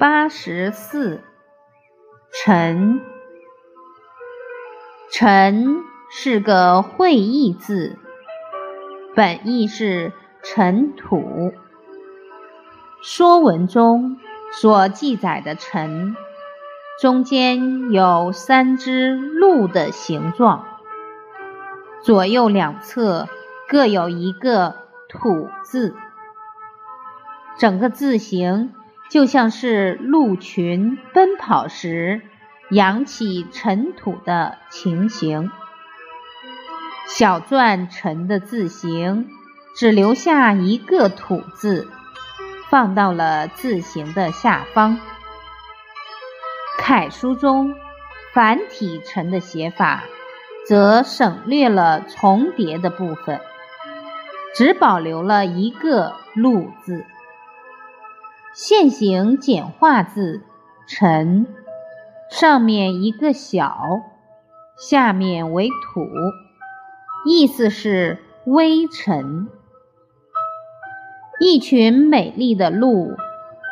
八十四，尘。尘是个会意字，本意是尘土。说文中所记载的尘，中间有三只鹿的形状，左右两侧各有一个土字，整个字形。就像是鹿群奔跑时扬起尘土的情形。小篆陈的字形只留下一个土字，放到了字形的下方。楷书中繁体陈的写法，则省略了重叠的部分，只保留了一个鹿字。现形简化字“尘”，上面一个小，下面为土，意思是微尘。一群美丽的鹿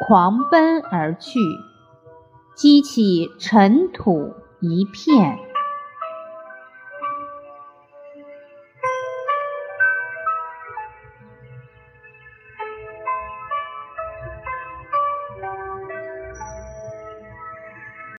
狂奔而去，激起尘土一片。